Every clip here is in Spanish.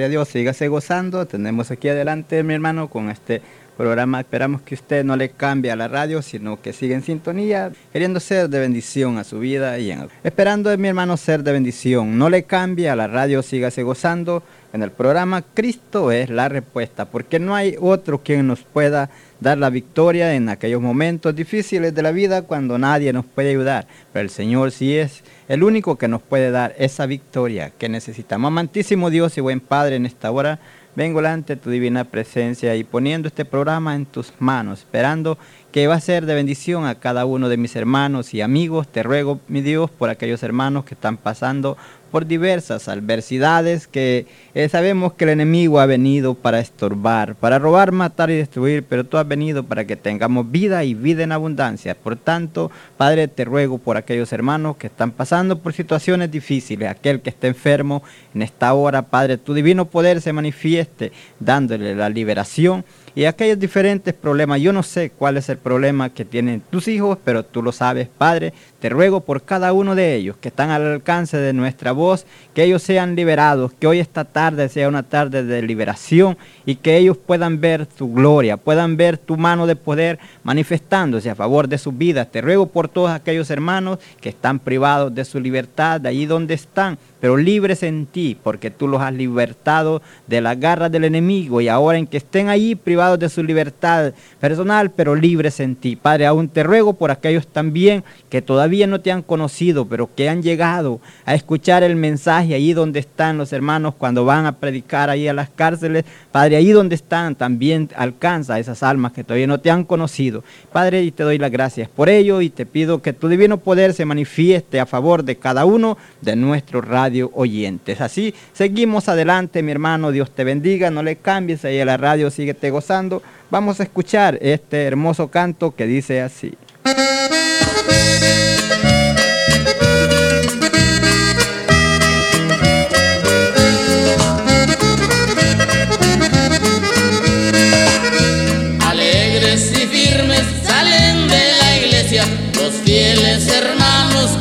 gloria a Dios, sígase gozando. Tenemos aquí adelante, mi hermano, con este programa. Esperamos que usted no le cambie a la radio, sino que siga en sintonía, queriendo ser de bendición a su vida y en, esperando, mi hermano, ser de bendición. No le cambie a la radio, sígase gozando. En el programa Cristo es la respuesta, porque no hay otro quien nos pueda dar la victoria en aquellos momentos difíciles de la vida cuando nadie nos puede ayudar. Pero el Señor sí es el único que nos puede dar esa victoria que necesitamos. Amantísimo Dios y buen Padre, en esta hora vengo ante tu divina presencia y poniendo este programa en tus manos, esperando que va a ser de bendición a cada uno de mis hermanos y amigos. Te ruego, mi Dios, por aquellos hermanos que están pasando por diversas adversidades que eh, sabemos que el enemigo ha venido para estorbar, para robar, matar y destruir, pero tú has venido para que tengamos vida y vida en abundancia. Por tanto, Padre, te ruego por aquellos hermanos que están pasando por situaciones difíciles, aquel que esté enfermo en esta hora, Padre, tu divino poder se manifieste dándole la liberación y aquellos diferentes problemas. Yo no sé cuál es el problema que tienen tus hijos, pero tú lo sabes, Padre. Te ruego por cada uno de ellos que están al alcance de nuestra voz, que ellos sean liberados, que hoy esta tarde sea una tarde de liberación y que ellos puedan ver tu gloria, puedan ver tu mano de poder manifestándose a favor de sus vidas. Te ruego por todos aquellos hermanos que están privados de su libertad, de allí donde están, pero libres en ti, porque tú los has libertado de las garras del enemigo y ahora en que estén allí privados de su libertad personal, pero libres en ti. Padre, aún te ruego por aquellos también que todavía no te han conocido, pero que han llegado a escuchar el mensaje allí donde están los hermanos cuando van a predicar ahí a las cárceles. Padre, ahí donde están también alcanza a esas almas que todavía no te han conocido. Padre, y te doy las gracias por ello y te pido que tu divino poder se manifieste a favor de cada uno de nuestros radio oyentes. Así seguimos adelante, mi hermano. Dios te bendiga. No le cambies ahí a la radio, síguete gozando. Vamos a escuchar este hermoso canto que dice así.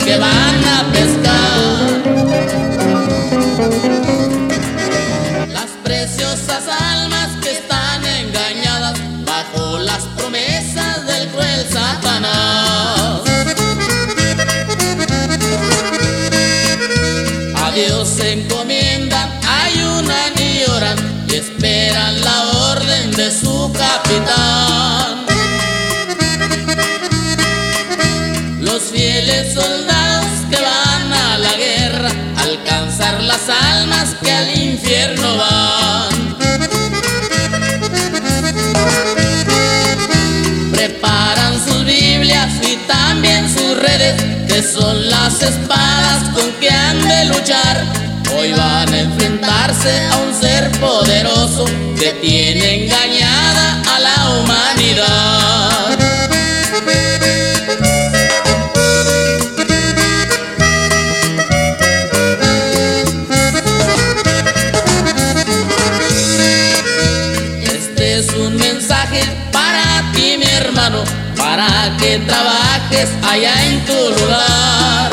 que van a pescar. Las preciosas almas que están engañadas bajo las promesas del cruel Satanás. A Dios se encomiendan, ayunan y oran y esperan la orden de su capitán. Los fieles soldados. Las almas que al infierno van. Preparan sus Biblias y también sus redes, que son las espadas con que han de luchar. Hoy van a enfrentarse a un ser poderoso que tiene engañada a la humanidad. Que trabajes allá en tu lugar.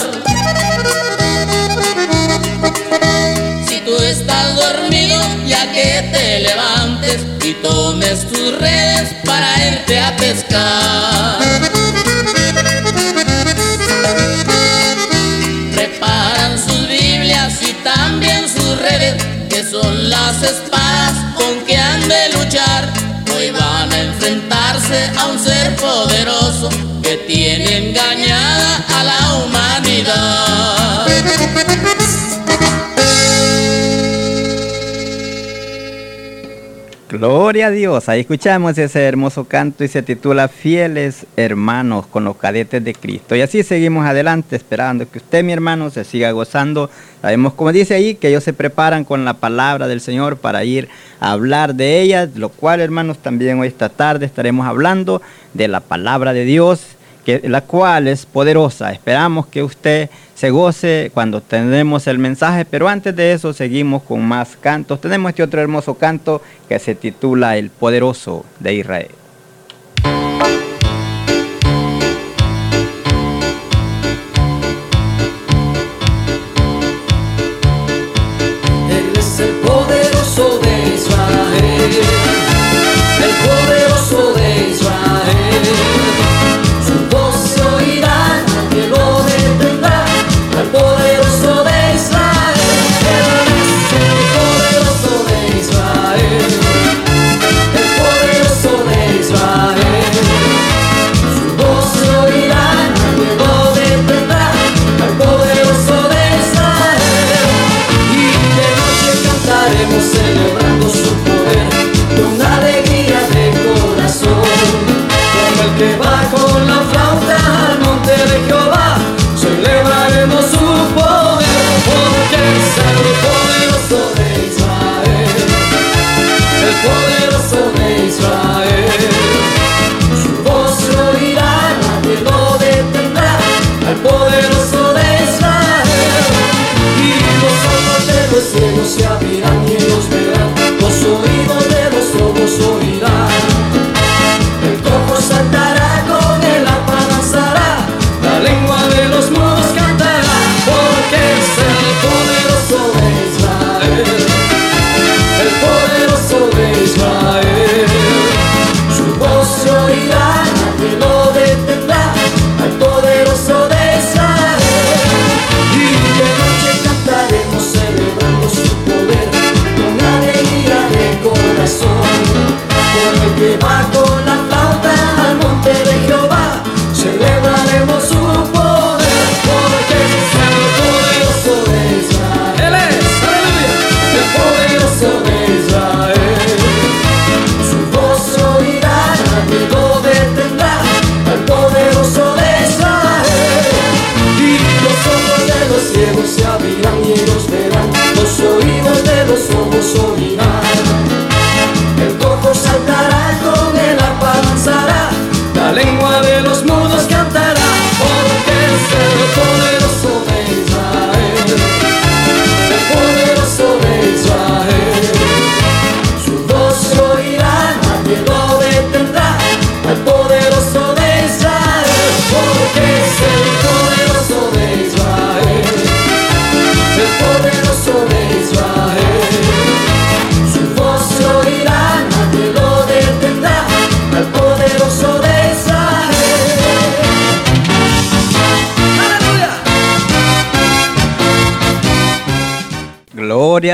Si tú estás dormido, ya que te levantes y tomes tus redes para irte a pescar. Preparan sus Biblias y también sus redes, que son las espadas a un ser poderoso que tiene engañada a la humanidad. Gloria a Dios, ahí escuchamos ese hermoso canto y se titula Fieles hermanos con los cadetes de Cristo. Y así seguimos adelante esperando que usted, mi hermano, se siga gozando. Sabemos, como dice ahí, que ellos se preparan con la palabra del Señor para ir a hablar de ella, lo cual, hermanos, también hoy esta tarde estaremos hablando de la palabra de Dios, la cual es poderosa. Esperamos que usted se goce cuando tenemos el mensaje, pero antes de eso seguimos con más cantos. Tenemos este otro hermoso canto que se titula El Poderoso de Israel.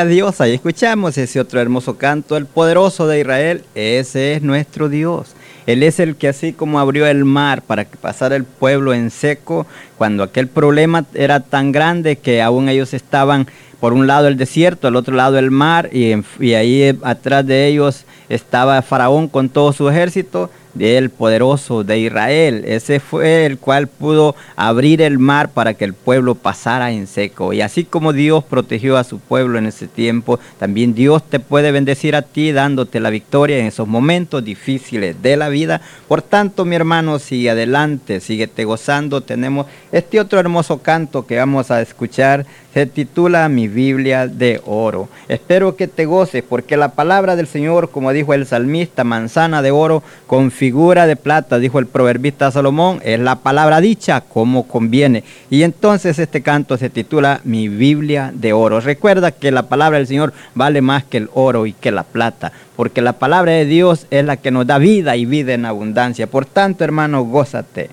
A Dios, ahí escuchamos ese otro hermoso canto, el poderoso de Israel, ese es nuestro Dios. Él es el que así como abrió el mar para que pasara el pueblo en seco, cuando aquel problema era tan grande que aún ellos estaban por un lado el desierto, al otro llado el mar, y, y ahí atrás de ellos estaba Faraón con todo su ejército, del poderoso de Israel. Ese fue el cual pudo abrir el mar para que el pueblo pasara en seco. Y así como Dios protegió a su pueblo en ese tiempo, también Dios te puede bendecir a ti dándote la victoria en esos momentos difíciles de la vida. Por tanto, mi hermano, sigue adelante, síguete gozando. Tenemos este otro hermoso canto que vamos a escuchar. Se titula Mi Biblia de Oro. Espero que te goces porque la palabra del Señor, como dijo el salmista, manzana de oro con figura de plata, dijo el proverbista Salomón, es la palabra dicha como conviene. Y entonces este canto se titula Mi Biblia de Oro. Recuerda que la palabra del Señor vale más que el oro y que la plata, porque la palabra de Dios es la que nos da vida y vida en abundancia. Por tanto, hermano, gózate.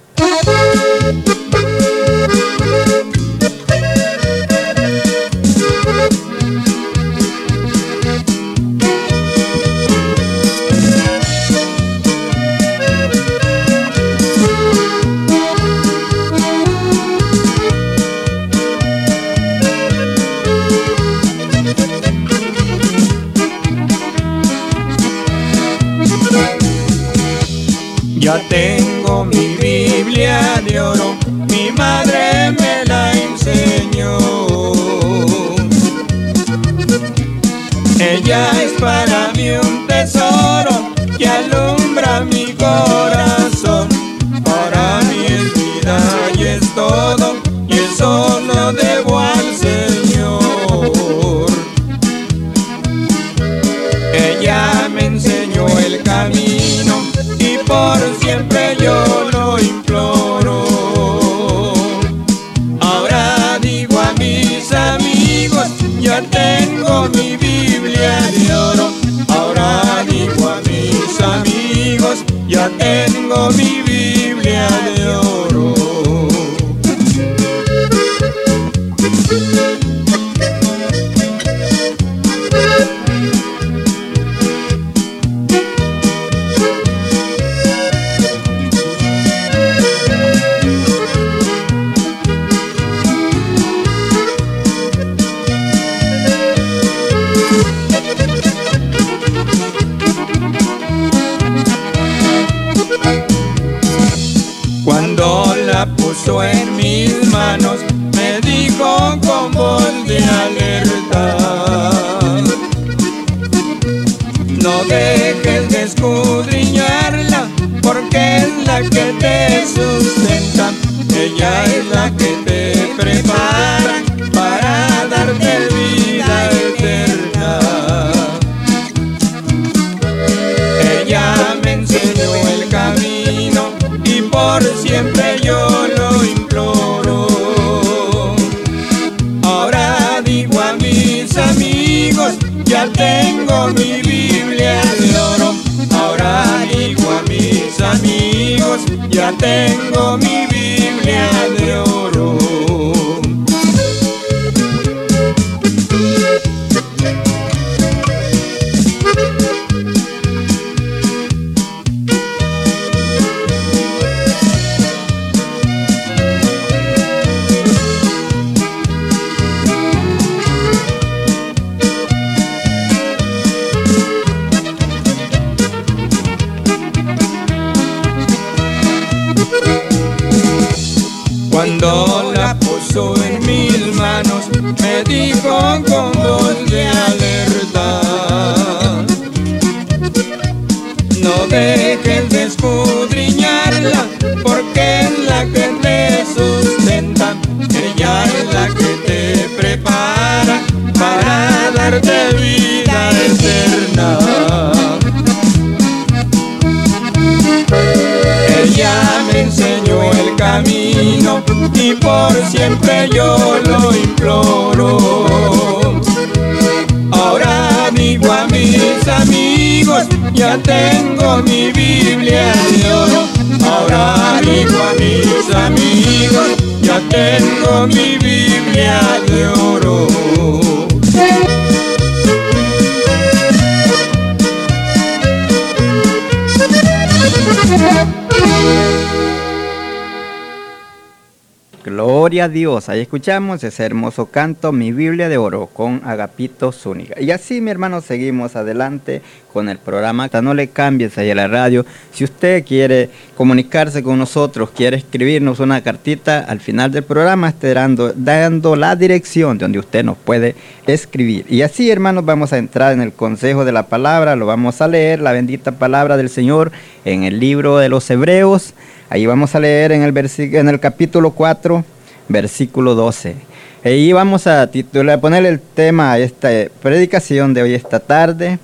Gloria a Dios. Ahí escuchamos ese hermoso canto, Mi Biblia de Oro, con Agapito Zúñiga. Y así, mi hermano, seguimos adelante con el programa. No le cambies ahí a la radio. Si usted quiere comunicarse con nosotros, quiere escribirnos una cartita, al final del programa esté dando, dando la dirección de donde usted nos puede escribir. Y así, hermanos, vamos a entrar en el consejo de la palabra. Lo vamos a leer, la bendita palabra del Señor, en el libro de los Hebreos Ahí vamos a leer en el, en el capítulo 4, versículo 12. Ahí vamos a titular, poner el tema a esta predicación de hoy esta tarde,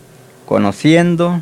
conociendo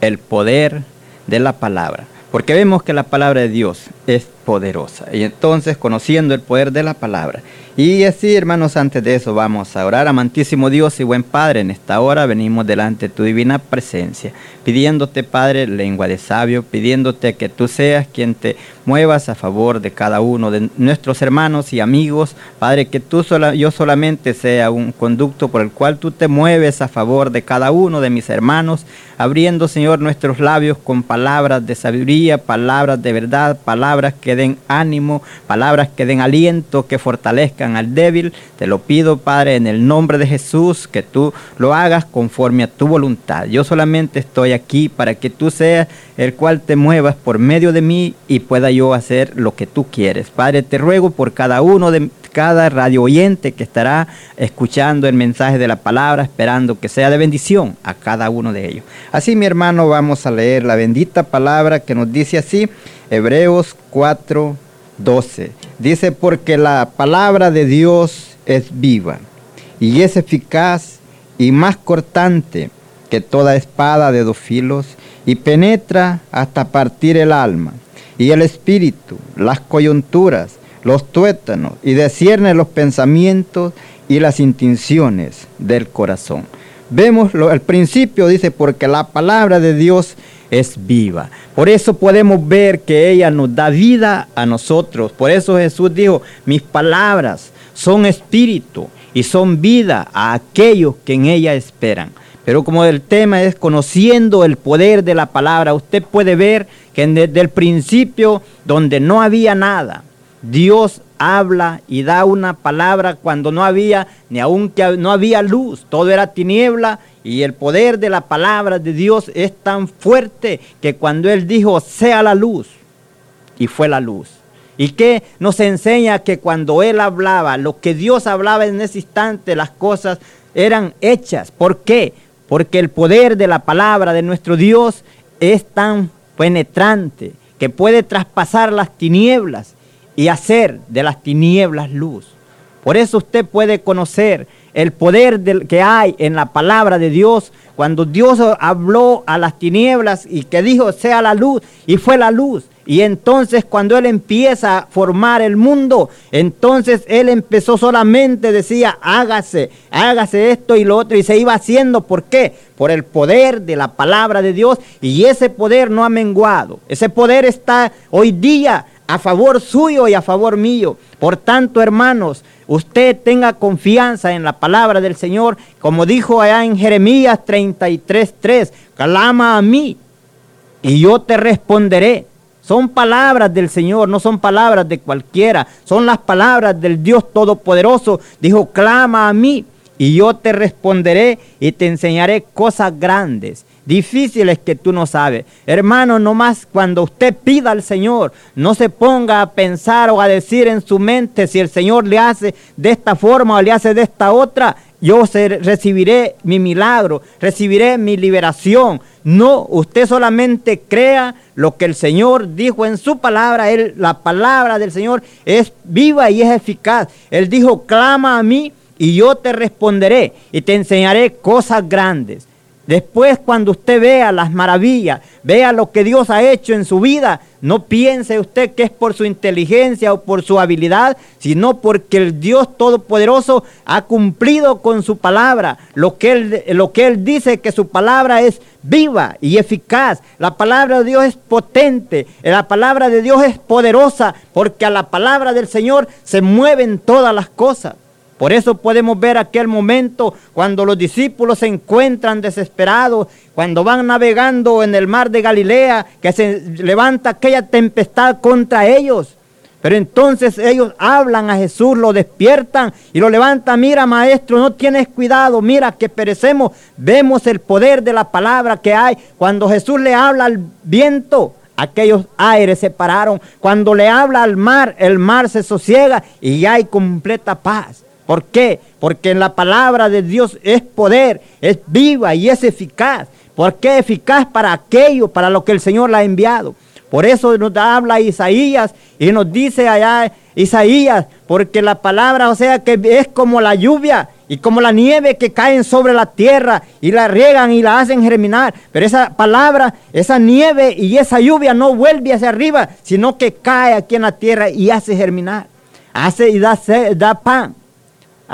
el poder de la palabra. Porque vemos que la palabra de Dios es poderosa. Y entonces, conociendo el poder de la palabra, y así, hermanos, antes de eso vamos a orar. Amantísimo Dios y buen Padre, en esta hora venimos delante de tu divina presencia, pidiéndote, Padre, lengua de sabio, pidiéndote que tú seas quien te muevas a favor de cada uno de nuestros hermanos y amigos. Padre, que tú sola, yo solamente sea un conducto por el cual tú te mueves a favor de cada uno de mis hermanos, abriendo, Señor, nuestros labios con palabras de sabiduría, palabras de verdad, palabras que den ánimo, palabras que den aliento, que fortalezcan al débil. Te lo pido, Padre, en el nombre de Jesús, que tú lo hagas conforme a tu voluntad. Yo solamente estoy aquí para que tú seas el cual te muevas por medio de mí y pueda yo hacer lo que tú quieres. Padre, te ruego por cada uno de cada radio oyente que estará escuchando el mensaje de la palabra, esperando que sea de bendición a cada uno de ellos. Así, mi hermano, vamos a leer la bendita palabra que nos dice así, Hebreos 4, 12. Dice, porque la palabra de Dios es viva y es eficaz y más cortante que toda espada de dos filos y penetra hasta partir el alma y el espíritu, las coyunturas, los tuétanos y descierne los pensamientos y las intenciones del corazón. Vemos el principio, dice, porque la palabra de Dios es viva. Por eso podemos ver que ella nos da vida a nosotros. Por eso Jesús dijo, mis palabras son espíritu y son vida a aquellos que en ella esperan. Pero como el tema es conociendo el poder de la palabra, usted puede ver que desde el principio, donde no había nada, Dios habla y da una palabra cuando no había ni aún que no había luz, todo era tiniebla y el poder de la palabra de Dios es tan fuerte que cuando Él dijo, sea la luz, y fue la luz. Y que nos enseña que cuando Él hablaba, lo que Dios hablaba en ese instante, las cosas eran hechas. ¿Por qué? Porque el poder de la palabra de nuestro Dios es tan penetrante que puede traspasar las tinieblas y hacer de las tinieblas luz. Por eso usted puede conocer el poder del, que hay en la palabra de Dios, cuando Dios habló a las tinieblas y que dijo sea la luz y fue la luz. Y entonces cuando Él empieza a formar el mundo, entonces Él empezó solamente, decía, hágase, hágase esto y lo otro, y se iba haciendo. ¿Por qué? Por el poder de la palabra de Dios. Y ese poder no ha menguado. Ese poder está hoy día a favor suyo y a favor mío. Por tanto, hermanos, usted tenga confianza en la palabra del Señor, como dijo allá en Jeremías 33:3, clama a mí y yo te responderé. Son palabras del Señor, no son palabras de cualquiera, son las palabras del Dios Todopoderoso. Dijo, clama a mí y yo te responderé y te enseñaré cosas grandes difíciles que tú no sabes. Hermano, nomás cuando usted pida al Señor, no se ponga a pensar o a decir en su mente si el Señor le hace de esta forma o le hace de esta otra, yo recibiré mi milagro, recibiré mi liberación. No, usted solamente crea lo que el Señor dijo en su palabra. Él, la palabra del Señor es viva y es eficaz. Él dijo, clama a mí y yo te responderé y te enseñaré cosas grandes. Después cuando usted vea las maravillas, vea lo que Dios ha hecho en su vida, no piense usted que es por su inteligencia o por su habilidad, sino porque el Dios Todopoderoso ha cumplido con su palabra. Lo que Él, lo que él dice que su palabra es viva y eficaz. La palabra de Dios es potente. La palabra de Dios es poderosa porque a la palabra del Señor se mueven todas las cosas. Por eso podemos ver aquel momento cuando los discípulos se encuentran desesperados, cuando van navegando en el mar de Galilea, que se levanta aquella tempestad contra ellos. Pero entonces ellos hablan a Jesús, lo despiertan y lo levantan. Mira, maestro, no tienes cuidado. Mira que perecemos. Vemos el poder de la palabra que hay. Cuando Jesús le habla al viento, aquellos aires se pararon. Cuando le habla al mar, el mar se sosiega y hay completa paz. ¿Por qué? Porque en la palabra de Dios es poder, es viva y es eficaz. ¿Por qué eficaz para aquello, para lo que el Señor la ha enviado? Por eso nos habla Isaías y nos dice allá Isaías, porque la palabra, o sea, que es como la lluvia y como la nieve que caen sobre la tierra y la riegan y la hacen germinar. Pero esa palabra, esa nieve y esa lluvia no vuelve hacia arriba, sino que cae aquí en la tierra y hace germinar. Hace y da, da pan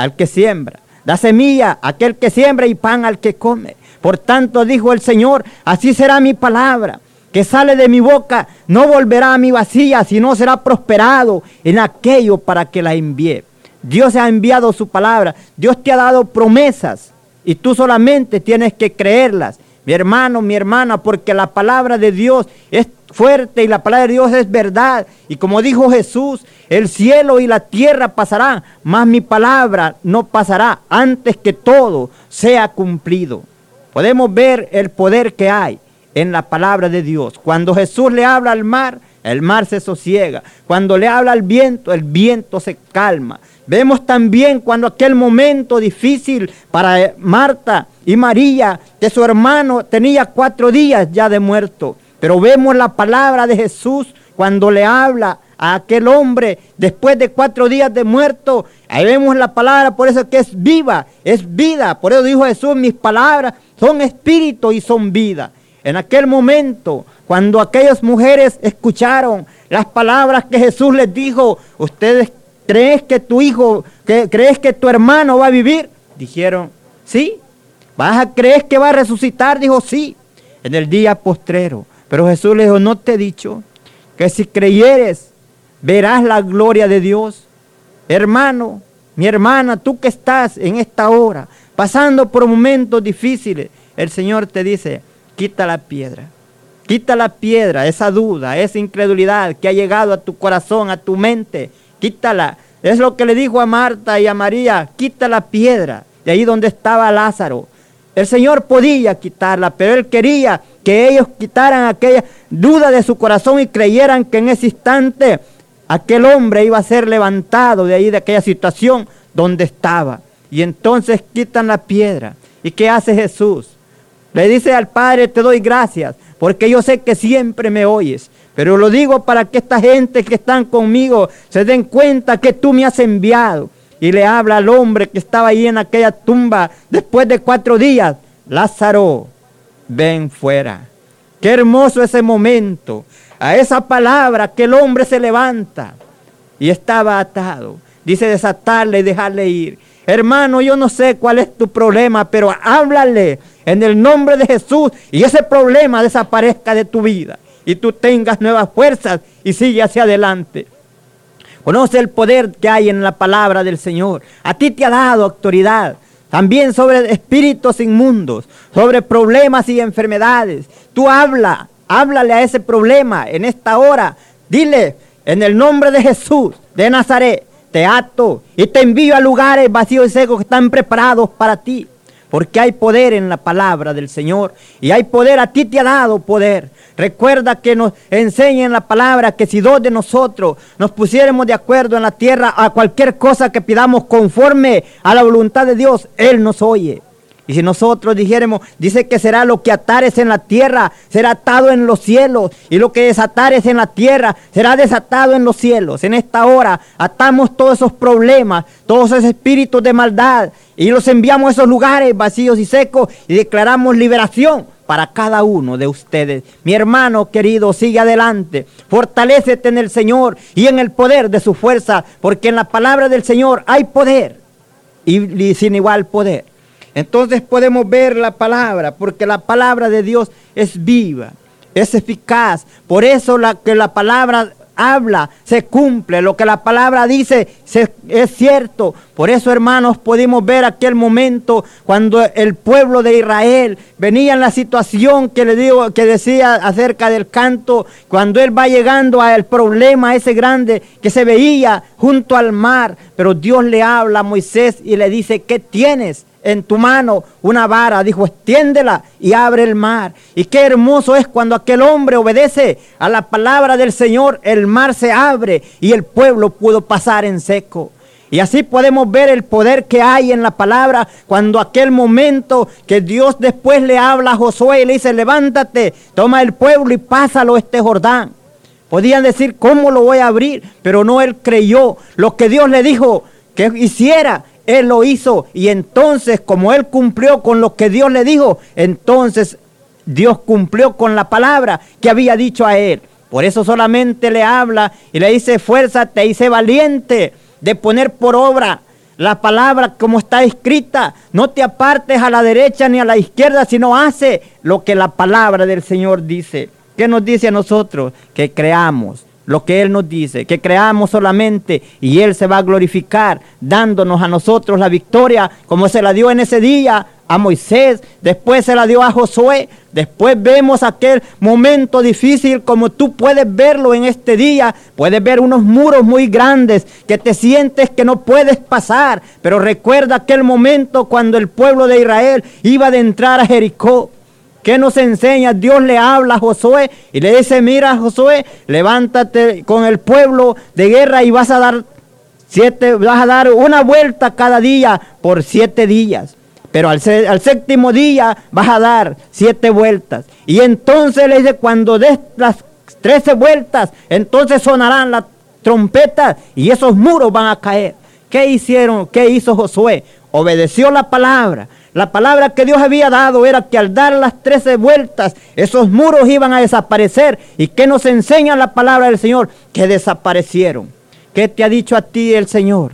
al que siembra. Da semilla a aquel que siembra y pan al que come. Por tanto, dijo el Señor, así será mi palabra que sale de mi boca no volverá a mi vacía, sino será prosperado en aquello para que la envíe. Dios ha enviado su palabra, Dios te ha dado promesas y tú solamente tienes que creerlas. Mi hermano, mi hermana, porque la palabra de Dios es fuerte y la palabra de Dios es verdad. Y como dijo Jesús, el cielo y la tierra pasarán, mas mi palabra no pasará antes que todo sea cumplido. Podemos ver el poder que hay en la palabra de Dios. Cuando Jesús le habla al mar, el mar se sosiega. Cuando le habla al viento, el viento se calma. Vemos también cuando aquel momento difícil para Marta y María, que su hermano tenía cuatro días ya de muerto. Pero vemos la palabra de Jesús cuando le habla a aquel hombre después de cuatro días de muerto. Ahí vemos la palabra, por eso que es viva, es vida. Por eso dijo Jesús, mis palabras son espíritu y son vida. En aquel momento, cuando aquellas mujeres escucharon las palabras que Jesús les dijo, ¿ustedes crees que tu hijo, que, crees que tu hermano va a vivir? Dijeron, sí. ¿Vas a creer que va a resucitar? Dijo, sí. En el día postrero. Pero Jesús le dijo, no te he dicho que si creyeres, verás la gloria de Dios. Hermano, mi hermana, tú que estás en esta hora, pasando por momentos difíciles, el Señor te dice, quita la piedra. Quita la piedra, esa duda, esa incredulidad que ha llegado a tu corazón, a tu mente. Quítala. Es lo que le dijo a Marta y a María. Quita la piedra de ahí donde estaba Lázaro. El Señor podía quitarla, pero Él quería que ellos quitaran aquella duda de su corazón y creyeran que en ese instante aquel hombre iba a ser levantado de ahí, de aquella situación donde estaba. Y entonces quitan la piedra. ¿Y qué hace Jesús? Le dice al Padre, te doy gracias, porque yo sé que siempre me oyes. Pero lo digo para que esta gente que están conmigo se den cuenta que tú me has enviado. Y le habla al hombre que estaba ahí en aquella tumba después de cuatro días. Lázaro, ven fuera. Qué hermoso ese momento. A esa palabra que el hombre se levanta y estaba atado. Dice desatarle y dejarle ir. Hermano, yo no sé cuál es tu problema, pero háblale en el nombre de Jesús y ese problema desaparezca de tu vida y tú tengas nuevas fuerzas y sigue hacia adelante. Conoce el poder que hay en la palabra del Señor. A ti te ha dado autoridad. También sobre espíritus inmundos, sobre problemas y enfermedades. Tú habla, háblale a ese problema en esta hora. Dile, en el nombre de Jesús de Nazaret, te ato y te envío a lugares vacíos y secos que están preparados para ti porque hay poder en la palabra del Señor y hay poder, a ti te ha dado poder. Recuerda que nos enseña en la palabra que si dos de nosotros nos pusiéramos de acuerdo en la tierra a cualquier cosa que pidamos conforme a la voluntad de Dios, Él nos oye. Y si nosotros dijéramos, dice que será lo que atares en la tierra, será atado en los cielos. Y lo que desatares en la tierra, será desatado en los cielos. En esta hora atamos todos esos problemas, todos esos espíritus de maldad. Y los enviamos a esos lugares vacíos y secos y declaramos liberación para cada uno de ustedes. Mi hermano querido, sigue adelante. Fortalécete en el Señor y en el poder de su fuerza, porque en la palabra del Señor hay poder y sin igual poder. Entonces podemos ver la palabra, porque la palabra de Dios es viva, es eficaz. Por eso la, que la palabra habla se cumple, lo que la palabra dice es cierto. Por eso, hermanos, pudimos ver aquel momento cuando el pueblo de Israel venía en la situación que le digo, que decía acerca del canto, cuando él va llegando al problema ese grande que se veía junto al mar, pero Dios le habla a Moisés y le dice, ¿qué tienes? En tu mano una vara, dijo, extiéndela y abre el mar. Y qué hermoso es cuando aquel hombre obedece a la palabra del Señor, el mar se abre y el pueblo pudo pasar en seco. Y así podemos ver el poder que hay en la palabra cuando aquel momento que Dios después le habla a Josué y le dice, levántate, toma el pueblo y pásalo este Jordán. Podían decir, ¿cómo lo voy a abrir? Pero no, él creyó. Lo que Dios le dijo que hiciera, él lo hizo. Y entonces, como él cumplió con lo que Dios le dijo, entonces Dios cumplió con la palabra que había dicho a él. Por eso solamente le habla y le dice, fuérzate y sé valiente de poner por obra la palabra como está escrita. No te apartes a la derecha ni a la izquierda, sino hace lo que la palabra del Señor dice. ¿Qué nos dice a nosotros? Que creamos lo que Él nos dice, que creamos solamente y Él se va a glorificar dándonos a nosotros la victoria como se la dio en ese día a Moisés, después se la dio a Josué, después vemos aquel momento difícil como tú puedes verlo en este día, puedes ver unos muros muy grandes que te sientes que no puedes pasar, pero recuerda aquel momento cuando el pueblo de Israel iba de entrar a Jericó. ¿Qué nos enseña? Dios le habla a Josué y le dice, mira Josué, levántate con el pueblo de guerra y vas a dar siete, vas a dar una vuelta cada día por siete días. Pero al, al séptimo día vas a dar siete vueltas. Y entonces le dice, cuando des las trece vueltas, entonces sonarán las trompetas y esos muros van a caer. ¿Qué hicieron? ¿Qué hizo Josué? Obedeció la palabra. La palabra que Dios había dado era que al dar las trece vueltas, esos muros iban a desaparecer. ¿Y qué nos enseña la palabra del Señor? Que desaparecieron. ¿Qué te ha dicho a ti el Señor?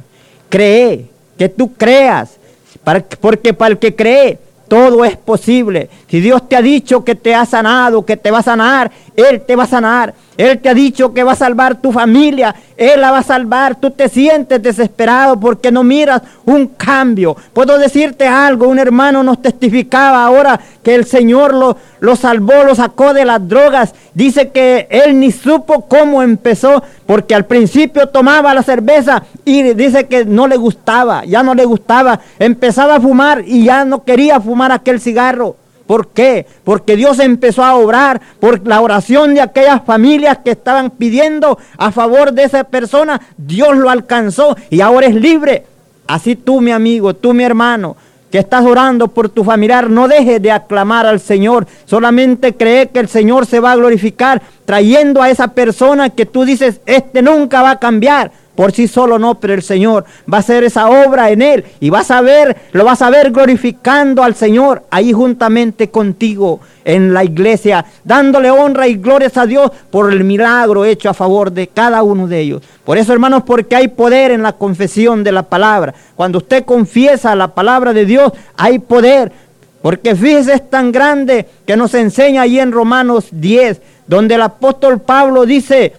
Cree, que tú creas. Para- porque para el que cree, todo es posible. Si Dios te ha dicho que te ha sanado, que te va a sanar, Él te va a sanar. Él te ha dicho que va a salvar tu familia, Él la va a salvar. Tú te sientes desesperado porque no miras un cambio. Puedo decirte algo, un hermano nos testificaba ahora que el Señor lo, lo salvó, lo sacó de las drogas. Dice que él ni supo cómo empezó, porque al principio tomaba la cerveza y dice que no le gustaba, ya no le gustaba. Empezaba a fumar y ya no quería fumar aquel cigarro. ¿Por qué? Porque Dios empezó a obrar por la oración de aquellas familias que estaban pidiendo a favor de esa persona. Dios lo alcanzó y ahora es libre. Así tú, mi amigo, tú, mi hermano, que estás orando por tu familiar, no dejes de aclamar al Señor. Solamente cree que el Señor se va a glorificar trayendo a esa persona que tú dices, este nunca va a cambiar. Por sí solo no, pero el Señor va a hacer esa obra en él y vas a ver, lo vas a ver glorificando al Señor ahí juntamente contigo en la iglesia, dándole honra y glorias a Dios por el milagro hecho a favor de cada uno de ellos. Por eso, hermanos, porque hay poder en la confesión de la palabra. Cuando usted confiesa la palabra de Dios, hay poder. Porque fíjese, es tan grande que nos enseña ahí en Romanos 10, donde el apóstol Pablo dice,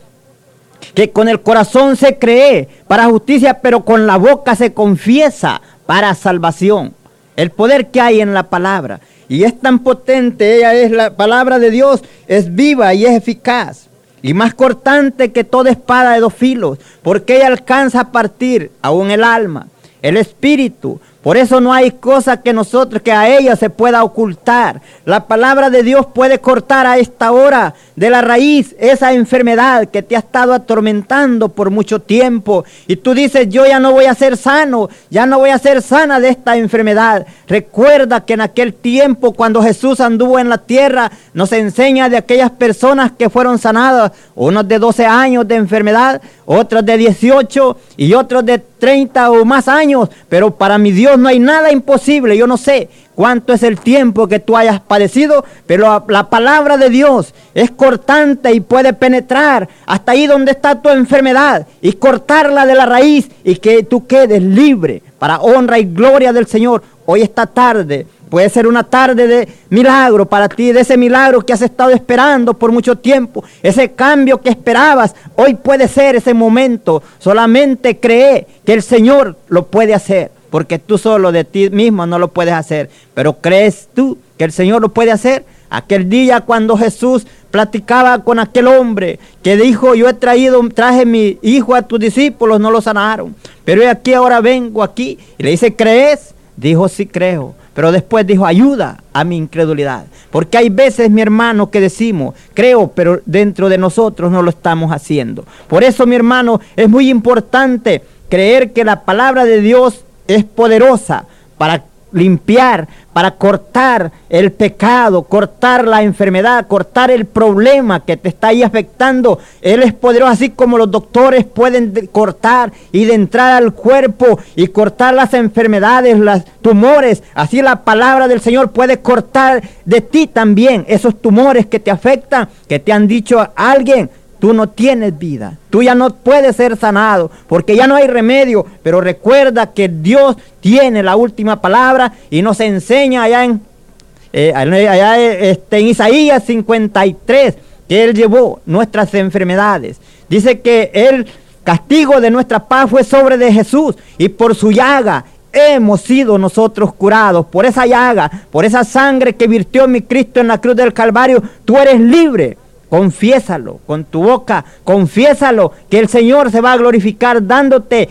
que con el corazón se cree para justicia, pero con la boca se confiesa para salvación. El poder que hay en la palabra. Y es tan potente, ella es la palabra de Dios, es viva y es eficaz. Y más cortante que toda espada de dos filos, porque ella alcanza a partir aún el alma, el espíritu. Por eso no hay cosa que nosotros, que a ella se pueda ocultar. La palabra de Dios puede cortar a esta hora de la raíz esa enfermedad que te ha estado atormentando por mucho tiempo. Y tú dices, yo ya no voy a ser sano, ya no voy a ser sana de esta enfermedad. Recuerda que en aquel tiempo cuando Jesús anduvo en la tierra, nos enseña de aquellas personas que fueron sanadas, unos de 12 años de enfermedad, otros de 18 y otros de 30 o más años. Pero para mi Dios no hay nada imposible. Yo no sé cuánto es el tiempo que tú hayas padecido, pero la palabra de Dios es cortante y puede penetrar hasta ahí donde está tu enfermedad y cortarla de la raíz y que tú quedes libre para honra y gloria del Señor. Hoy esta tarde Puede ser una tarde de milagro para ti, de ese milagro que has estado esperando por mucho tiempo, ese cambio que esperabas. Hoy puede ser ese momento. Solamente cree que el Señor lo puede hacer, porque tú solo de ti mismo no lo puedes hacer. Pero crees tú que el Señor lo puede hacer. Aquel día cuando Jesús platicaba con aquel hombre que dijo, yo he traído, traje mi hijo a tus discípulos, no lo sanaron. Pero aquí ahora vengo aquí. Y le dice, ¿crees? Dijo, sí creo. Pero después dijo, ayuda a mi incredulidad. Porque hay veces, mi hermano, que decimos, creo, pero dentro de nosotros no lo estamos haciendo. Por eso, mi hermano, es muy importante creer que la palabra de Dios es poderosa para limpiar, para cortar el pecado, cortar la enfermedad, cortar el problema que te está ahí afectando. Él es poderoso, así como los doctores pueden cortar y de entrar al cuerpo y cortar las enfermedades, los tumores. Así la palabra del Señor puede cortar de ti también esos tumores que te afectan, que te han dicho a alguien tú no tienes vida, tú ya no puedes ser sanado, porque ya no hay remedio, pero recuerda que Dios tiene la última palabra y nos enseña allá en, eh, allá este, en Isaías 53 que Él llevó nuestras enfermedades. Dice que el castigo de nuestra paz fue sobre de Jesús y por su llaga hemos sido nosotros curados. Por esa llaga, por esa sangre que virtió mi Cristo en la cruz del Calvario, tú eres libre. Confiésalo con tu boca, confiésalo que el Señor se va a glorificar dándote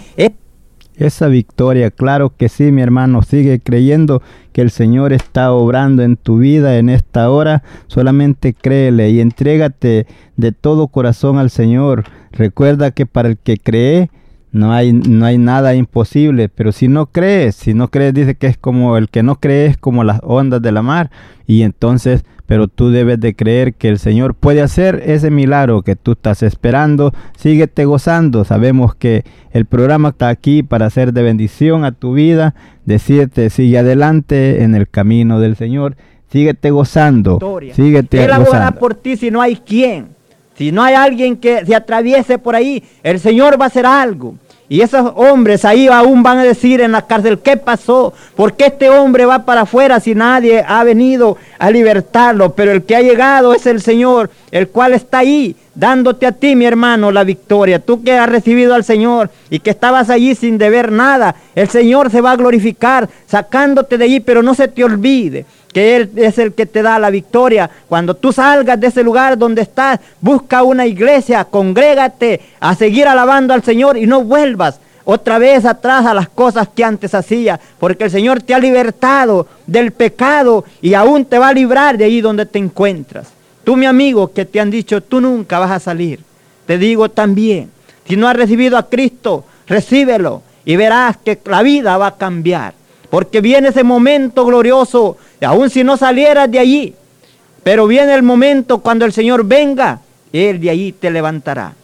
esa victoria. Claro que sí, mi hermano, sigue creyendo que el Señor está obrando en tu vida en esta hora. Solamente créele y entrégate de todo corazón al Señor. Recuerda que para el que cree, no hay, no hay nada imposible, pero si no crees, si no crees, dice que es como el que no cree es como las ondas de la mar. Y entonces pero tú debes de creer que el Señor puede hacer ese milagro que tú estás esperando. Síguete gozando. Sabemos que el programa está aquí para hacer de bendición a tu vida. Decirte, sigue adelante en el camino del Señor. Síguete gozando. Síguete Él gozando. por ti si no hay quien. Si no hay alguien que se atraviese por ahí, el Señor va a hacer algo. Y esos hombres ahí aún van a decir en la cárcel, ¿qué pasó? ¿Por qué este hombre va para afuera si nadie ha venido a libertarlo? Pero el que ha llegado es el Señor, el cual está ahí dándote a ti, mi hermano, la victoria. Tú que has recibido al Señor y que estabas allí sin deber nada, el Señor se va a glorificar sacándote de allí, pero no se te olvide que Él es el que te da la victoria. Cuando tú salgas de ese lugar donde estás, busca una iglesia, congrégate a seguir alabando al Señor y no vuelvas otra vez atrás a las cosas que antes hacía, porque el Señor te ha libertado del pecado y aún te va a librar de ahí donde te encuentras. Tú, mi amigo, que te han dicho, tú nunca vas a salir, te digo también, si no has recibido a Cristo, recíbelo y verás que la vida va a cambiar. Porque viene ese momento glorioso, aun si no salieras de allí, pero viene el momento cuando el Señor venga, Él de allí te levantará.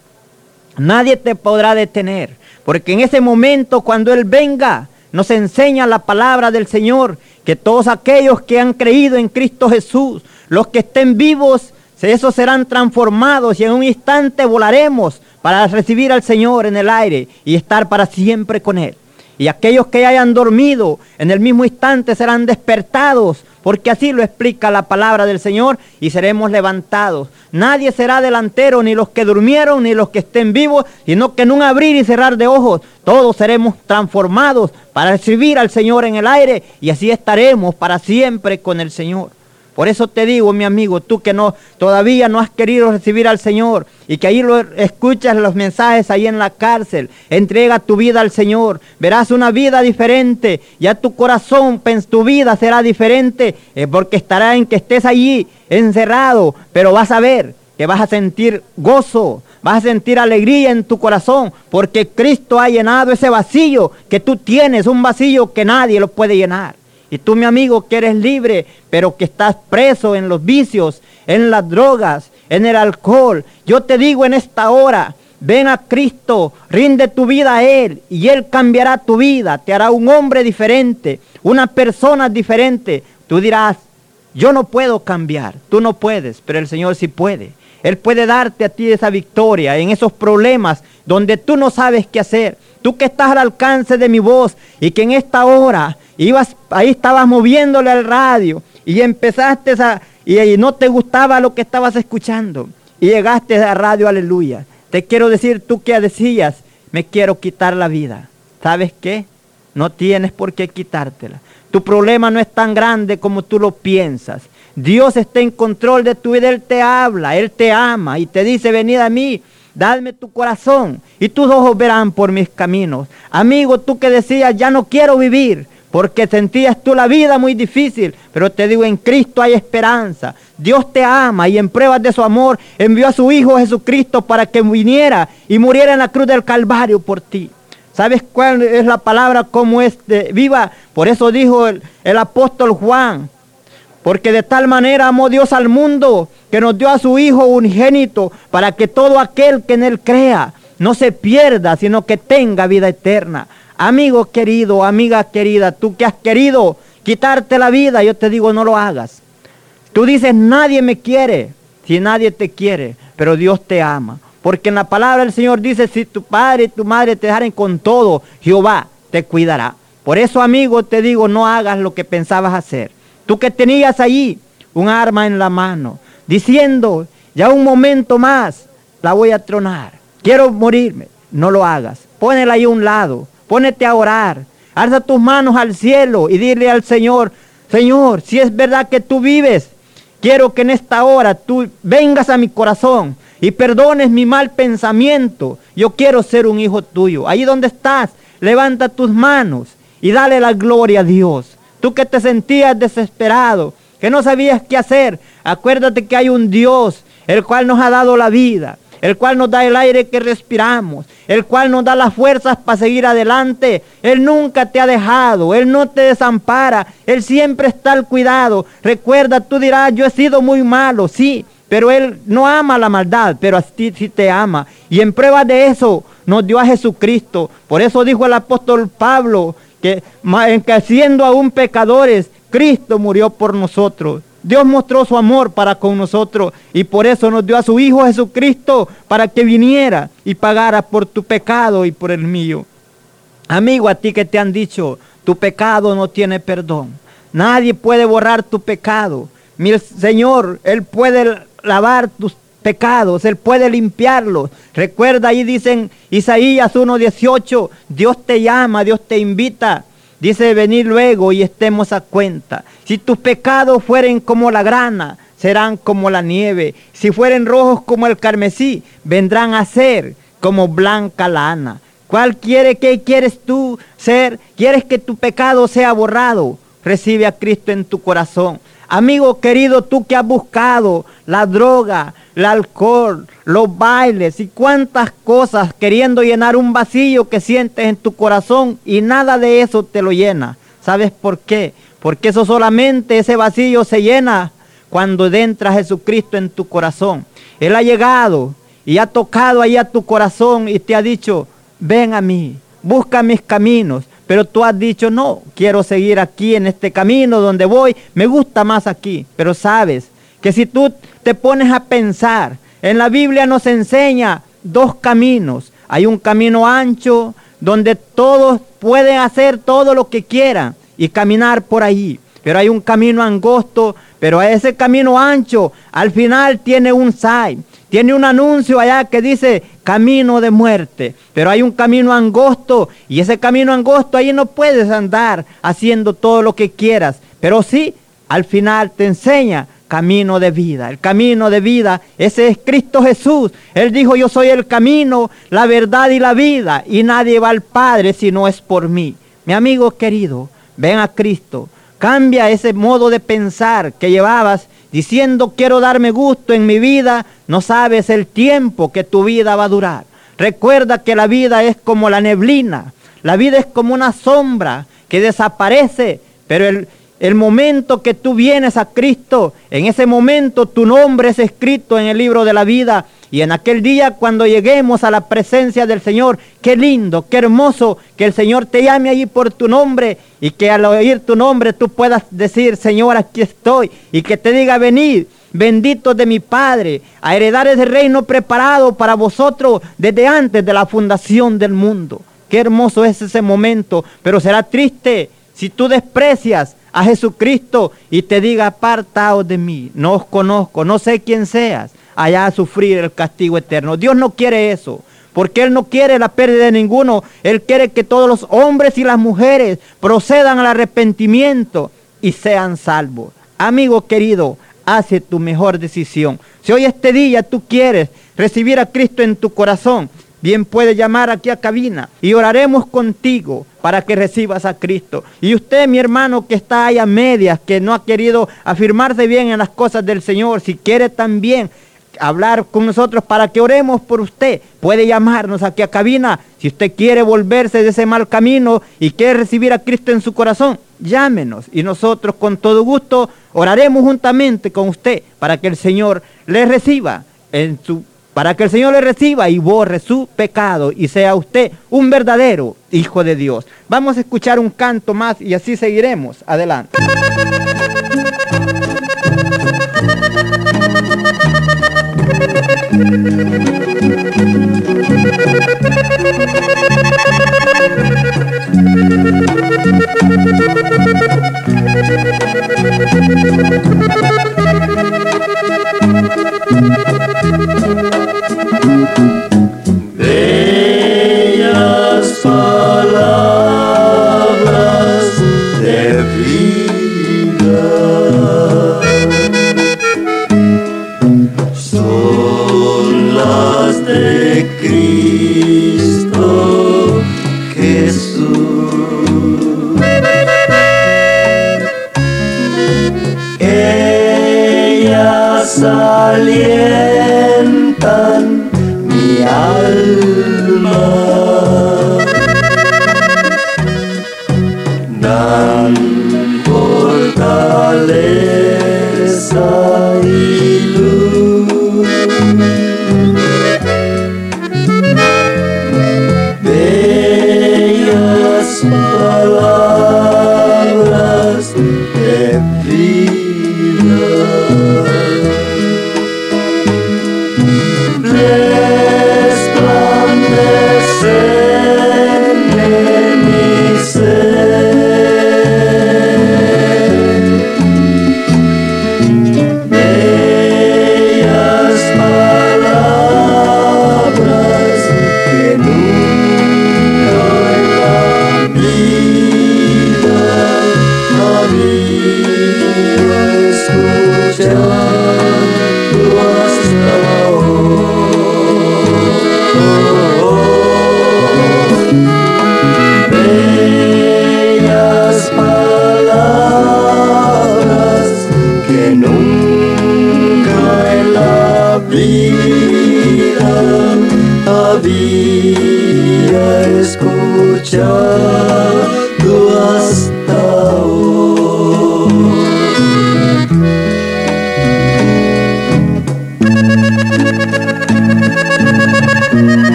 Nadie te podrá detener, porque en ese momento cuando Él venga, nos enseña la palabra del Señor, que todos aquellos que han creído en Cristo Jesús, los que estén vivos, esos serán transformados y en un instante volaremos para recibir al Señor en el aire y estar para siempre con Él. Y aquellos que hayan dormido en el mismo instante serán despertados, porque así lo explica la palabra del Señor, y seremos levantados. Nadie será delantero, ni los que durmieron, ni los que estén vivos, sino que en un abrir y cerrar de ojos, todos seremos transformados para recibir al Señor en el aire, y así estaremos para siempre con el Señor. Por eso te digo, mi amigo, tú que no todavía no has querido recibir al Señor y que ahí lo escuchas los mensajes ahí en la cárcel, entrega tu vida al Señor, verás una vida diferente, ya tu corazón, tu vida será diferente, eh, porque estará en que estés allí encerrado, pero vas a ver que vas a sentir gozo, vas a sentir alegría en tu corazón, porque Cristo ha llenado ese vacío que tú tienes, un vacío que nadie lo puede llenar. Y tú, mi amigo, que eres libre, pero que estás preso en los vicios, en las drogas, en el alcohol. Yo te digo en esta hora, ven a Cristo, rinde tu vida a Él y Él cambiará tu vida, te hará un hombre diferente, una persona diferente. Tú dirás, yo no puedo cambiar, tú no puedes, pero el Señor sí puede. Él puede darte a ti esa victoria en esos problemas donde tú no sabes qué hacer. Tú que estás al alcance de mi voz y que en esta hora ibas, ahí estabas moviéndole al radio y empezaste a, y, y no te gustaba lo que estabas escuchando y llegaste a radio, aleluya. Te quiero decir, tú que decías, me quiero quitar la vida. ¿Sabes qué? No tienes por qué quitártela. Tu problema no es tan grande como tú lo piensas. Dios está en control de tu vida, Él te habla, Él te ama y te dice, venid a mí, dadme tu corazón y tus ojos verán por mis caminos. Amigo, tú que decías, ya no quiero vivir, porque sentías tú la vida muy difícil, pero te digo, en Cristo hay esperanza. Dios te ama y en pruebas de su amor envió a su Hijo Jesucristo para que viniera y muriera en la cruz del Calvario por ti. ¿Sabes cuál es la palabra como es viva? Por eso dijo el, el apóstol Juan, porque de tal manera amó Dios al mundo que nos dio a su Hijo unigénito para que todo aquel que en él crea no se pierda, sino que tenga vida eterna. Amigo querido, amiga querida, tú que has querido quitarte la vida, yo te digo, no lo hagas. Tú dices, nadie me quiere, si nadie te quiere, pero Dios te ama. Porque en la palabra del Señor dice, si tu padre y tu madre te dejaren con todo, Jehová te cuidará. Por eso, amigo, te digo, no hagas lo que pensabas hacer. Tú que tenías allí un arma en la mano, diciendo, ya un momento más, la voy a tronar. Quiero morirme. No lo hagas. Pónela ahí a un lado. Pónete a orar. Alza tus manos al cielo y dile al Señor, Señor, si es verdad que tú vives, quiero que en esta hora tú vengas a mi corazón y perdones mi mal pensamiento. Yo quiero ser un hijo tuyo. Ahí donde estás, levanta tus manos y dale la gloria a Dios. Tú que te sentías desesperado, que no sabías qué hacer, acuérdate que hay un Dios, el cual nos ha dado la vida, el cual nos da el aire que respiramos, el cual nos da las fuerzas para seguir adelante. Él nunca te ha dejado, Él no te desampara, Él siempre está al cuidado. Recuerda, tú dirás, yo he sido muy malo, sí, pero Él no ama la maldad, pero a ti sí te ama. Y en prueba de eso nos dio a Jesucristo. Por eso dijo el apóstol Pablo, que, siendo aún pecadores, Cristo murió por nosotros. Dios mostró su amor para con nosotros y por eso nos dio a su Hijo Jesucristo para que viniera y pagara por tu pecado y por el mío. Amigo, a ti que te han dicho, tu pecado no tiene perdón. Nadie puede borrar tu pecado. Mi Señor, Él puede lavar tus pecados, Él puede limpiarlos. Recuerda ahí dicen Isaías 1.18, Dios te llama, Dios te invita. Dice venir luego y estemos a cuenta. Si tus pecados fueren como la grana, serán como la nieve. Si fueren rojos como el carmesí, vendrán a ser como blanca lana. ¿Cuál quiere que quieres tú ser? ¿Quieres que tu pecado sea borrado? Recibe a Cristo en tu corazón. Amigo querido, tú que has buscado la droga, el alcohol, los bailes y cuantas cosas queriendo llenar un vacío que sientes en tu corazón y nada de eso te lo llena. ¿Sabes por qué? Porque eso solamente, ese vacío se llena cuando entra Jesucristo en tu corazón. Él ha llegado y ha tocado ahí a tu corazón y te ha dicho, ven a mí, busca mis caminos. Pero tú has dicho, no, quiero seguir aquí en este camino donde voy, me gusta más aquí. Pero sabes que si tú te pones a pensar, en la Biblia nos enseña dos caminos. Hay un camino ancho donde todos pueden hacer todo lo que quieran y caminar por ahí. Pero hay un camino angosto, pero a ese camino ancho al final tiene un sign, tiene un anuncio allá que dice camino de muerte. Pero hay un camino angosto y ese camino angosto ahí no puedes andar haciendo todo lo que quieras. Pero sí, al final te enseña camino de vida. El camino de vida, ese es Cristo Jesús. Él dijo, yo soy el camino, la verdad y la vida. Y nadie va al Padre si no es por mí. Mi amigo querido, ven a Cristo. Cambia ese modo de pensar que llevabas diciendo quiero darme gusto en mi vida. No sabes el tiempo que tu vida va a durar. Recuerda que la vida es como la neblina. La vida es como una sombra que desaparece, pero el, el momento que tú vienes a Cristo, en ese momento tu nombre es escrito en el libro de la vida. Y en aquel día cuando lleguemos a la presencia del Señor, qué lindo, qué hermoso que el Señor te llame allí por tu nombre y que al oír tu nombre tú puedas decir, Señor, aquí estoy. Y que te diga, venid benditos de mi Padre, a heredar ese reino preparado para vosotros desde antes de la fundación del mundo. Qué hermoso es ese momento, pero será triste si tú desprecias a Jesucristo y te diga, apartaos de mí, no os conozco, no sé quién seas, allá a sufrir el castigo eterno. Dios no quiere eso porque Él no quiere la pérdida de ninguno. Él quiere que todos los hombres y las mujeres procedan al arrepentimiento y sean salvos. Amigo querido, hace tu mejor decisión. Si hoy este día tú quieres recibir a Cristo en tu corazón, bien puedes llamar aquí a cabina y oraremos contigo para que recibas a Cristo. Y usted, mi hermano, que está ahí a medias, que no ha querido afirmarse bien en las cosas del Señor, si quiere también hablar con nosotros para que oremos por usted. Puede llamarnos aquí a cabina si usted quiere volverse de ese mal camino y quiere recibir a Cristo en su corazón. Llámenos y nosotros con todo gusto oraremos juntamente con usted para que el Señor le reciba en su para que el Señor le reciba y borre su pecado y sea usted un verdadero hijo de Dios. Vamos a escuchar un canto más y así seguiremos. Adelante.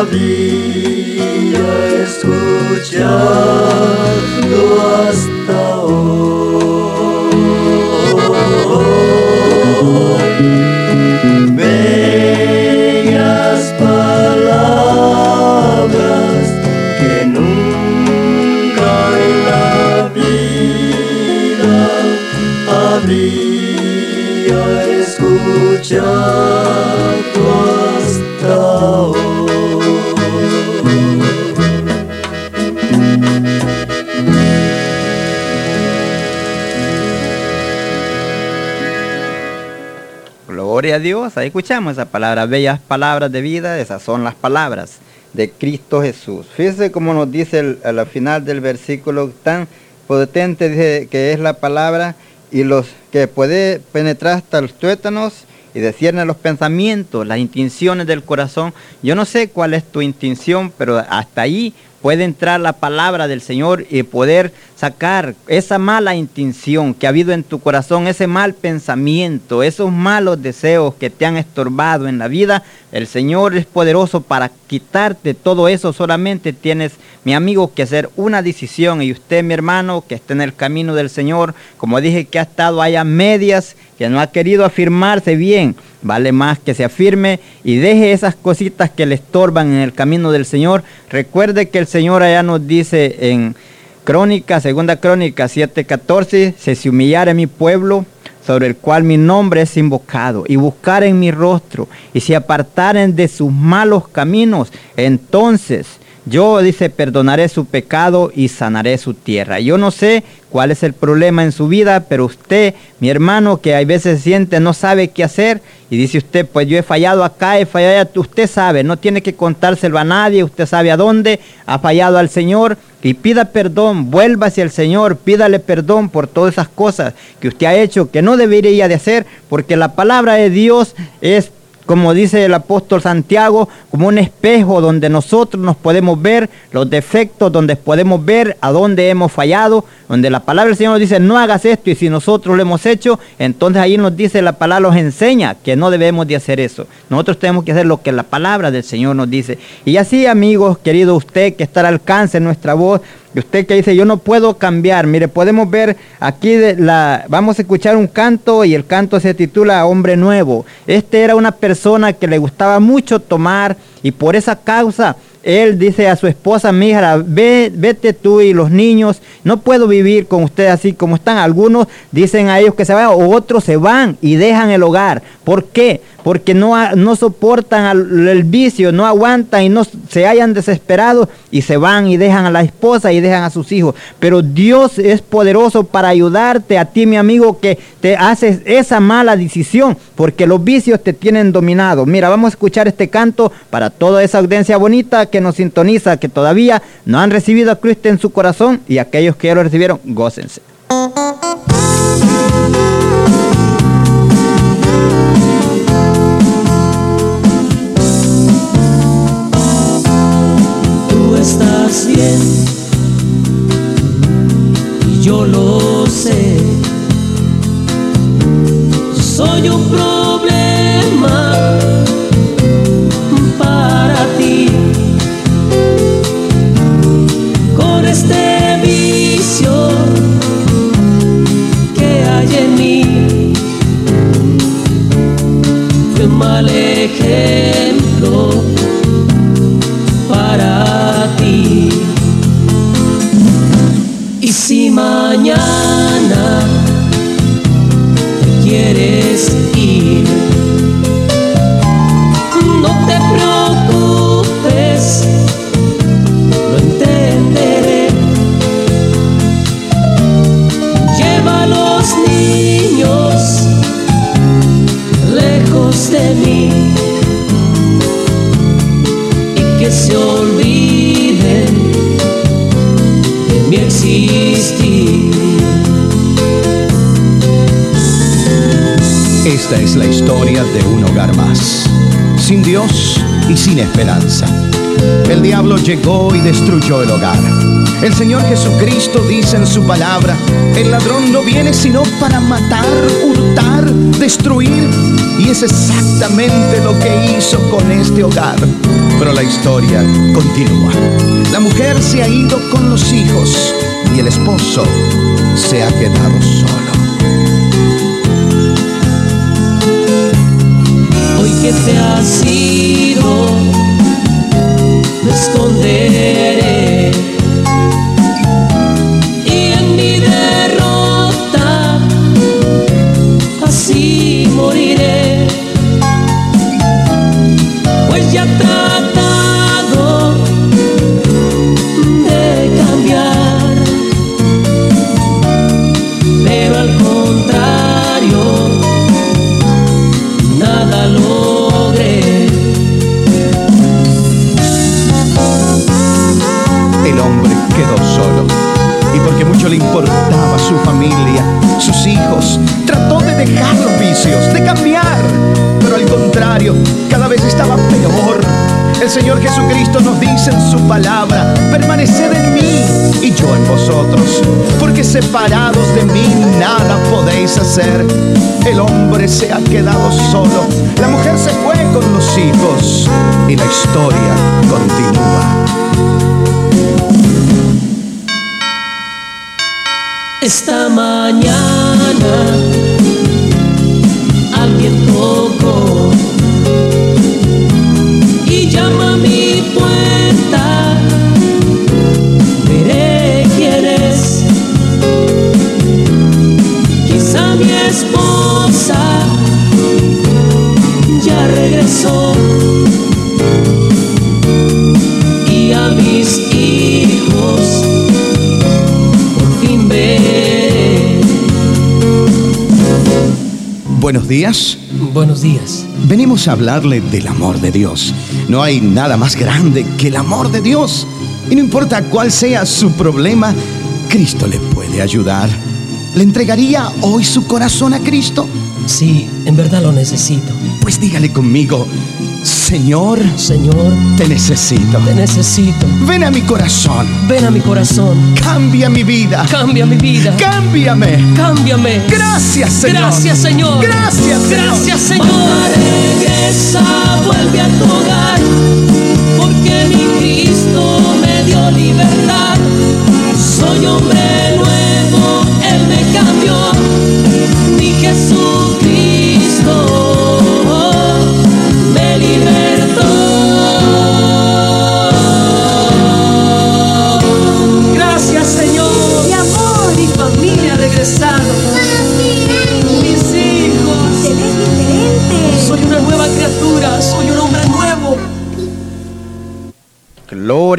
Había escuchado Gloria a Dios, ahí escuchamos esa palabra, bellas palabras de vida, esas son las palabras de Cristo Jesús. Fíjese cómo nos dice el- a la final del versículo tan potente que es la palabra y los que puede penetrar hasta los tuétanos y discierne los pensamientos, las intenciones del corazón. Yo no sé cuál es tu intención, pero hasta ahí puede entrar la palabra del Señor y poder sacar esa mala intención que ha habido en tu corazón, ese mal pensamiento, esos malos deseos que te han estorbado en la vida. El Señor es poderoso para quitarte todo eso. Solamente tienes, mi amigo, que hacer una decisión. Y usted, mi hermano, que esté en el camino del Señor, como dije, que ha estado allá medias, que no ha querido afirmarse bien, vale más que se afirme y deje esas cositas que le estorban en el camino del Señor. Recuerde que el Señor allá nos dice en Crónica, segunda Crónica 7:14, si se humillare mi pueblo, sobre el cual mi nombre es invocado, y buscar en mi rostro, y se apartaren de sus malos caminos, entonces yo, dice, perdonaré su pecado y sanaré su tierra. Yo no sé cuál es el problema en su vida, pero usted, mi hermano, que a veces siente, no sabe qué hacer, y dice usted, pues yo he fallado acá, he fallado usted sabe, no tiene que contárselo a nadie, usted sabe a dónde, ha fallado al Señor, y pida perdón, vuelva hacia el Señor, pídale perdón por todas esas cosas que usted ha hecho, que no debería de hacer, porque la palabra de Dios es como dice el apóstol Santiago, como un espejo donde nosotros nos podemos ver los defectos, donde podemos ver a dónde hemos fallado, donde la palabra del Señor nos dice, no hagas esto, y si nosotros lo hemos hecho, entonces ahí nos dice la palabra, nos enseña que no debemos de hacer eso. Nosotros tenemos que hacer lo que la palabra del Señor nos dice. Y así, amigos, querido usted que está al alcance nuestra voz, y usted que dice, yo no puedo cambiar. Mire, podemos ver aquí, de la, vamos a escuchar un canto y el canto se titula Hombre Nuevo. Este era una persona que le gustaba mucho tomar y por esa causa él dice a su esposa, mi hija, ve, vete tú y los niños, no puedo vivir con ustedes así como están. Algunos dicen a ellos que se vayan, o otros se van y dejan el hogar. ¿Por qué? Porque no, no soportan el vicio, no aguantan y no se hayan desesperados y se van y dejan a la esposa y dejan a sus hijos. Pero Dios es poderoso para ayudarte a ti, mi amigo, que te haces esa mala decisión, porque los vicios te tienen dominado. Mira, vamos a escuchar este canto para toda esa audiencia bonita que nos sintoniza, que todavía no han recibido a Cristo en su corazón y aquellos que ya lo recibieron, gócense. Y yo lo sé. Soy un problema destruyó el hogar. El Señor Jesucristo dice en su palabra, el ladrón no viene sino para matar, hurtar, destruir. Y es exactamente lo que hizo con este hogar. Pero la historia continúa. La mujer se ha ido con los hijos y el esposo se ha quedado solo. Hoy que te has ido, me El Señor Jesucristo nos dice en su palabra, permaneced en mí y yo en vosotros, porque separados de mí nada podéis hacer. El hombre se ha quedado solo, la mujer se fue con los hijos y la historia continúa. Esta mañana Buenos días. Buenos días. Venimos a hablarle del amor de Dios. No hay nada más grande que el amor de Dios. Y no importa cuál sea su problema, Cristo le puede ayudar. ¿Le entregaría hoy su corazón a Cristo? Sí, en verdad lo necesito. Pues dígale conmigo, Señor, Señor, te necesito. te necesito. Ven a mi corazón. Ven a mi corazón. Cambia mi vida. Cambia mi vida. Cámbiame. Cámbiame. Gracias, Señor. Gracias, Señor. Gracias, Señor. Gracias, Señor.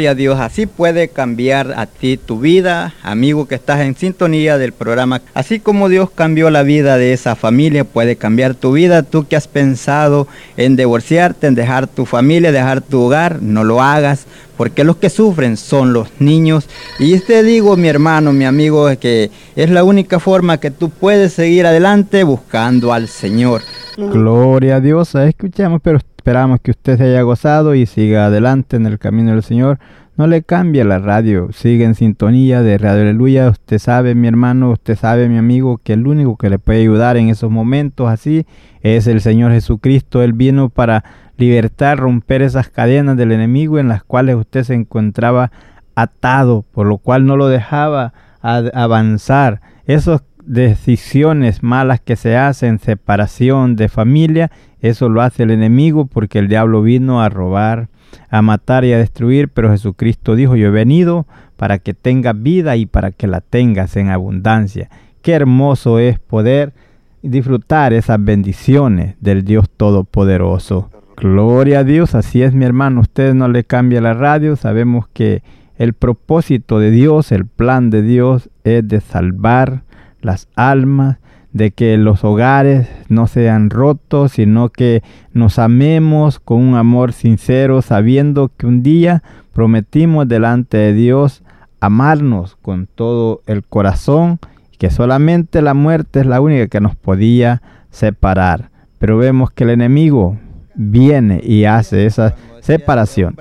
A Dios, así puede cambiar a ti tu vida, amigo que estás en sintonía del programa. Así como Dios cambió la vida de esa familia, puede cambiar tu vida. Tú que has pensado en divorciarte, en dejar tu familia, dejar tu hogar, no lo hagas, porque los que sufren son los niños. Y te digo, mi hermano, mi amigo, que es la única forma que tú puedes seguir adelante buscando al Señor. Gloria a Dios, escuchamos, pero esperamos que usted se haya gozado y siga adelante en el camino del Señor. No le cambie la radio, sigue en sintonía de Radio Aleluya. Usted sabe, mi hermano, usted sabe, mi amigo, que el único que le puede ayudar en esos momentos así es el Señor Jesucristo. Él vino para libertar, romper esas cadenas del enemigo en las cuales usted se encontraba atado, por lo cual no lo dejaba avanzar. Esas decisiones malas que se hacen, separación de familia, eso lo hace el enemigo porque el diablo vino a robar, a matar y a destruir, pero Jesucristo dijo, yo he venido para que tengas vida y para que la tengas en abundancia. Qué hermoso es poder disfrutar esas bendiciones del Dios Todopoderoso. Gloria a Dios, así es mi hermano, usted no le cambia la radio, sabemos que el propósito de Dios, el plan de Dios es de salvar las almas, de que los hogares no sean rotos, sino que nos amemos con un amor sincero, sabiendo que un día prometimos delante de Dios amarnos con todo el corazón, que solamente la muerte es la única que nos podía separar. Pero vemos que el enemigo viene y hace esa separación.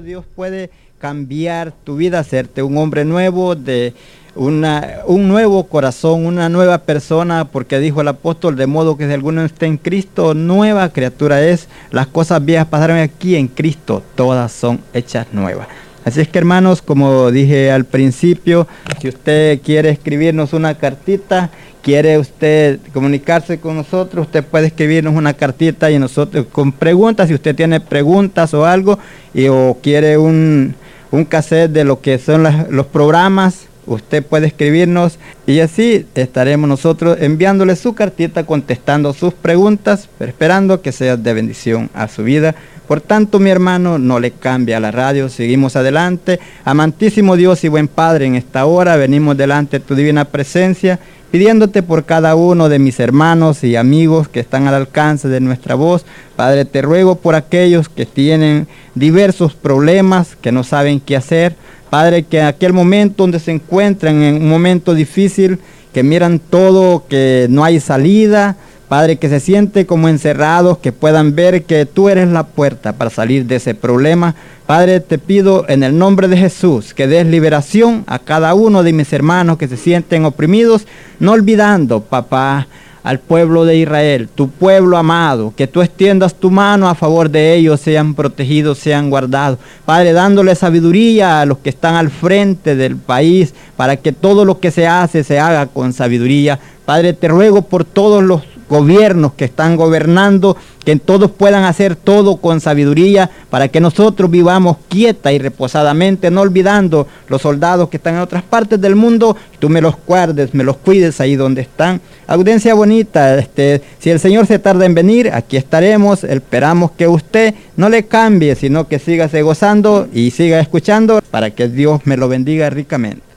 Dios puede cambiar tu vida, hacerte un hombre nuevo de una, un nuevo corazón, una nueva persona, porque dijo el apóstol, de modo que si alguno está en Cristo, nueva criatura es. Las cosas viejas pasaron aquí en Cristo, todas son hechas nuevas. Así es que hermanos, como dije al principio, si usted quiere escribirnos una cartita, quiere usted comunicarse con nosotros, usted puede escribirnos una cartita y nosotros con preguntas, si usted tiene preguntas o algo, y, o quiere un, un cassette de lo que son los programas, usted puede escribirnos y así estaremos nosotros enviándole su cartita, contestando sus preguntas, esperando que sea de bendición a su vida. Por tanto, mi hermano, no le cambia la radio, seguimos adelante. Amantísimo Dios y buen Padre, en esta hora venimos delante de tu divina presencia, pidiéndote por cada uno de mis hermanos y amigos que están al alcance de nuestra voz. Padre, te ruego por aquellos que tienen diversos problemas, que no saben qué hacer. Padre, que en aquel momento donde se encuentran en un momento difícil, que miran todo, que no hay salida. Padre, que se siente como encerrados, que puedan ver que tú eres la puerta para salir de ese problema. Padre, te pido en el nombre de Jesús que des liberación a cada uno de mis hermanos que se sienten oprimidos, no olvidando, papá, al pueblo de Israel, tu pueblo amado, que tú extiendas tu mano a favor de ellos, sean protegidos, sean guardados. Padre, dándole sabiduría a los que están al frente del país, para que todo lo que se hace se haga con sabiduría. Padre, te ruego por todos los gobiernos que están gobernando, que todos puedan hacer todo con sabiduría para que nosotros vivamos quieta y reposadamente, no olvidando los soldados que están en otras partes del mundo, tú me los guardes, me los cuides ahí donde están. Audiencia bonita, este, si el Señor se tarda en venir, aquí estaremos, esperamos que usted no le cambie, sino que siga gozando y siga escuchando para que Dios me lo bendiga ricamente.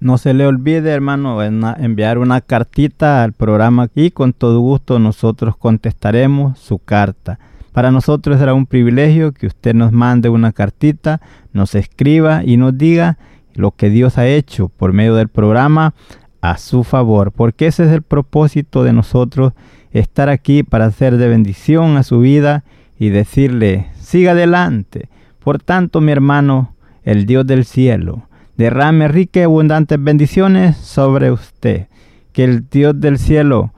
No se le olvide, hermano, enviar una cartita al programa y con todo gusto nosotros contestaremos su carta. Para nosotros será un privilegio que usted nos mande una cartita, nos escriba y nos diga lo que Dios ha hecho por medio del programa a su favor, porque ese es el propósito de nosotros, estar aquí para hacer de bendición a su vida y decirle, siga adelante. Por tanto, mi hermano, el Dios del cielo, derrame ricas y abundantes bendiciones sobre usted. Que el Dios del cielo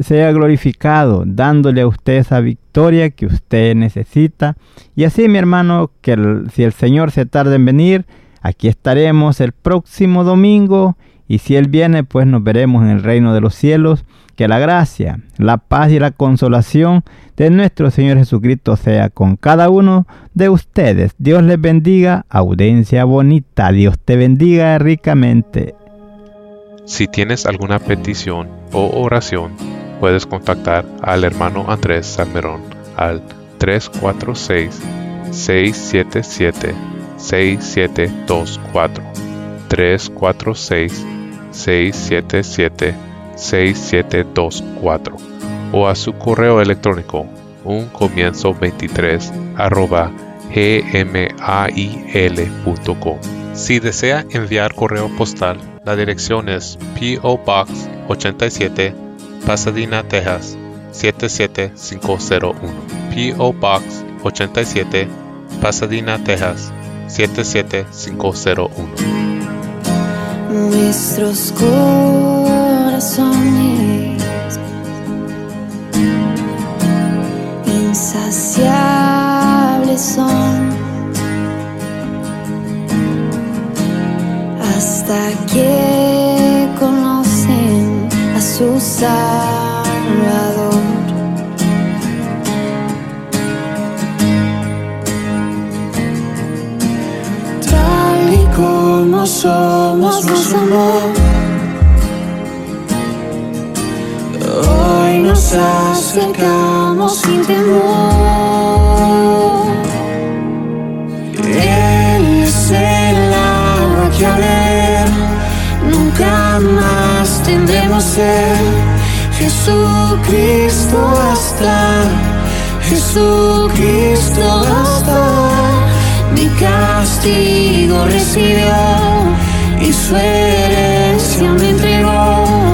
sea glorificado, dándole a usted esa victoria que usted necesita. Y así, mi hermano, que si el Señor se tarda en venir, aquí estaremos el próximo domingo. Y si Él viene, pues nos veremos en el reino de los cielos. Que la gracia, la paz y la consolación de nuestro Señor Jesucristo sea con cada uno de ustedes. Dios les bendiga, audiencia bonita. Dios te bendiga ricamente. Si tienes alguna petición o oración, puedes contactar al hermano Andrés Salmerón al 346-677-6724. 346-677-6724. 6724 o a su correo electrónico un comienzo 23 arroba gmail.com. Si desea enviar correo postal, la dirección es P.O. Box 87, Pasadena, Texas 77501. P.O. Box 87, Pasadena, Texas 77501. Nuestros corazones insaciables son hasta que conocen a su Salvador. Tal y como somos, nos. Acercamos sin temor. Él es el agua que a nunca más tendremos ser. Jesucristo basta, Jesucristo basta. Mi castigo recibió y su herencia me entregó.